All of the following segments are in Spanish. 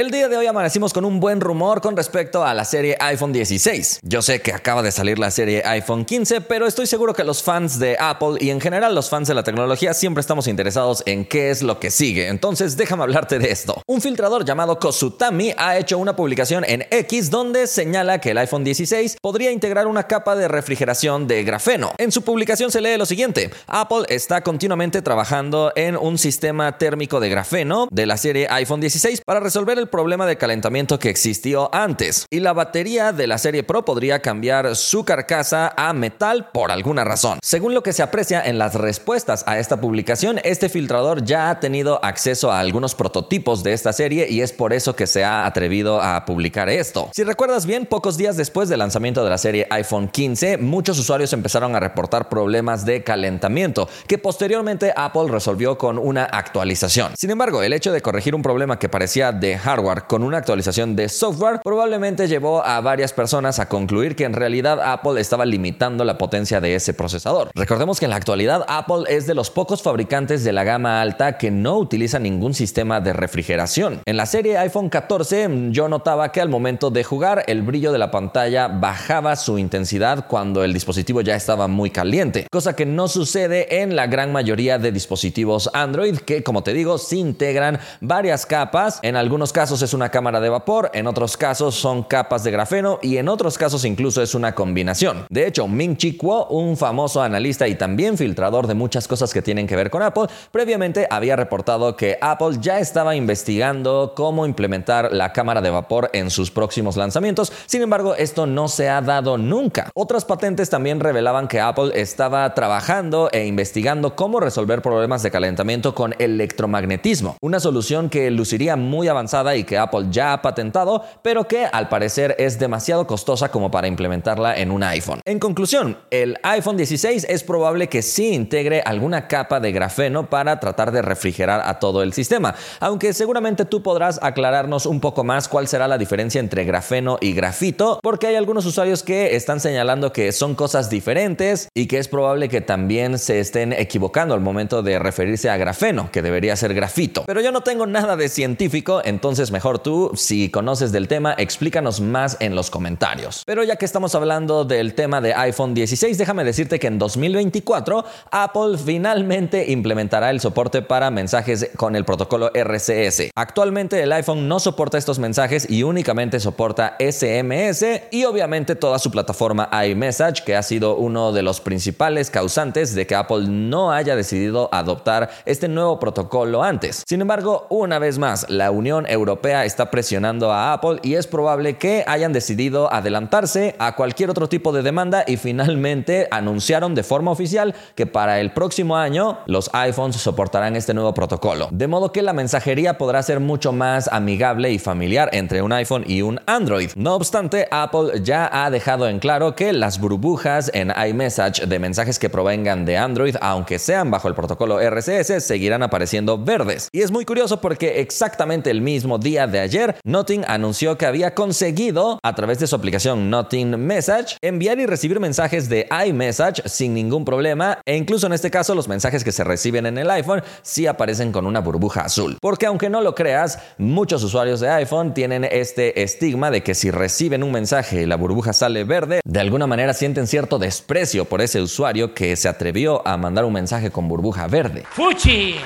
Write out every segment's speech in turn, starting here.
El día de hoy amanecimos con un buen rumor con respecto a la serie iPhone 16. Yo sé que acaba de salir la serie iPhone 15, pero estoy seguro que los fans de Apple y en general los fans de la tecnología siempre estamos interesados en qué es lo que sigue. Entonces déjame hablarte de esto. Un filtrador llamado Kosutami ha hecho una publicación en X donde señala que el iPhone 16 podría integrar una capa de refrigeración de grafeno. En su publicación se lee lo siguiente. Apple está continuamente trabajando en un sistema térmico de grafeno de la serie iPhone 16 para resolver el problema de calentamiento que existió antes. Y la batería de la serie Pro podría cambiar su carcasa a metal por alguna razón. Según lo que se aprecia en las respuestas a esta publicación, este filtrador ya ha tenido acceso a algunos prototipos de esta serie y es por eso que se ha atrevido a publicar esto. Si recuerdas bien, pocos días después del lanzamiento de la serie iPhone 15, muchos usuarios empezaron a reportar problemas de calentamiento que posteriormente Apple resolvió con una actualización. Sin embargo, el hecho de corregir un problema que parecía de hardware con una actualización de software probablemente llevó a varias personas a concluir que en realidad Apple estaba limitando la potencia de ese procesador. Recordemos que en la actualidad Apple es de los pocos fabricantes de la gama alta que no utiliza ningún sistema de refrigeración. En la serie iPhone 14 yo notaba que al momento de jugar el brillo de la pantalla bajaba su intensidad cuando el dispositivo ya estaba muy caliente, cosa que no sucede en la gran mayoría de dispositivos Android que como te digo se integran varias capas, en algunos casos es una cámara de vapor, en otros casos son capas de grafeno y en otros casos incluso es una combinación. De hecho, Ming Chi Kuo, un famoso analista y también filtrador de muchas cosas que tienen que ver con Apple, previamente había reportado que Apple ya estaba investigando cómo implementar la cámara de vapor en sus próximos lanzamientos. Sin embargo, esto no se ha dado nunca. Otras patentes también revelaban que Apple estaba trabajando e investigando cómo resolver problemas de calentamiento con electromagnetismo, una solución que luciría muy avanzada y que Apple ya ha patentado, pero que al parecer es demasiado costosa como para implementarla en un iPhone. En conclusión, el iPhone 16 es probable que sí integre alguna capa de grafeno para tratar de refrigerar a todo el sistema, aunque seguramente tú podrás aclararnos un poco más cuál será la diferencia entre grafeno y grafito, porque hay algunos usuarios que están señalando que son cosas diferentes y que es probable que también se estén equivocando al momento de referirse a grafeno, que debería ser grafito. Pero yo no tengo nada de científico, entonces mejor tú, si conoces del tema, explícanos más en los comentarios. Pero ya que estamos hablando del tema de iPhone 16, déjame decirte que en 2024 Apple finalmente implementará el soporte para mensajes con el protocolo RCS. Actualmente el iPhone no soporta estos mensajes y únicamente soporta SMS y obviamente toda su plataforma iMessage, que ha sido uno de los principales causantes de que Apple no haya decidido adoptar este nuevo protocolo antes. Sin embargo, una vez más, la Unión Europea está presionando a Apple y es probable que hayan decidido adelantarse a cualquier otro tipo de demanda y finalmente anunciaron de forma oficial que para el próximo año los iPhones soportarán este nuevo protocolo. De modo que la mensajería podrá ser mucho más amigable y familiar entre un iPhone y un Android. No obstante, Apple ya ha dejado en claro que las burbujas en iMessage de mensajes que provengan de Android, aunque sean bajo el protocolo RCS, seguirán apareciendo verdes. Y es muy curioso porque exactamente el mismo día de ayer, Nothing anunció que había conseguido, a través de su aplicación Nothing Message, enviar y recibir mensajes de iMessage sin ningún problema e incluso en este caso los mensajes que se reciben en el iPhone sí aparecen con una burbuja azul. Porque aunque no lo creas, muchos usuarios de iPhone tienen este estigma de que si reciben un mensaje y la burbuja sale verde, de alguna manera sienten cierto desprecio por ese usuario que se atrevió a mandar un mensaje con burbuja verde. ¡Fuchi!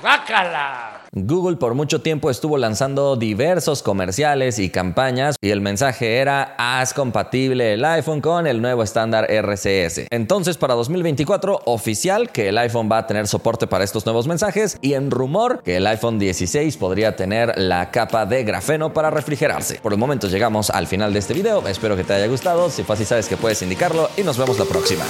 ¡Guácala! Google por mucho tiempo estuvo lanzando diversos comerciales y campañas y el mensaje era haz compatible el iPhone con el nuevo estándar RCS. Entonces para 2024 oficial que el iPhone va a tener soporte para estos nuevos mensajes y en rumor que el iPhone 16 podría tener la capa de grafeno para refrigerarse. Por el momento llegamos al final de este video, espero que te haya gustado, si fue así sabes que puedes indicarlo y nos vemos la próxima.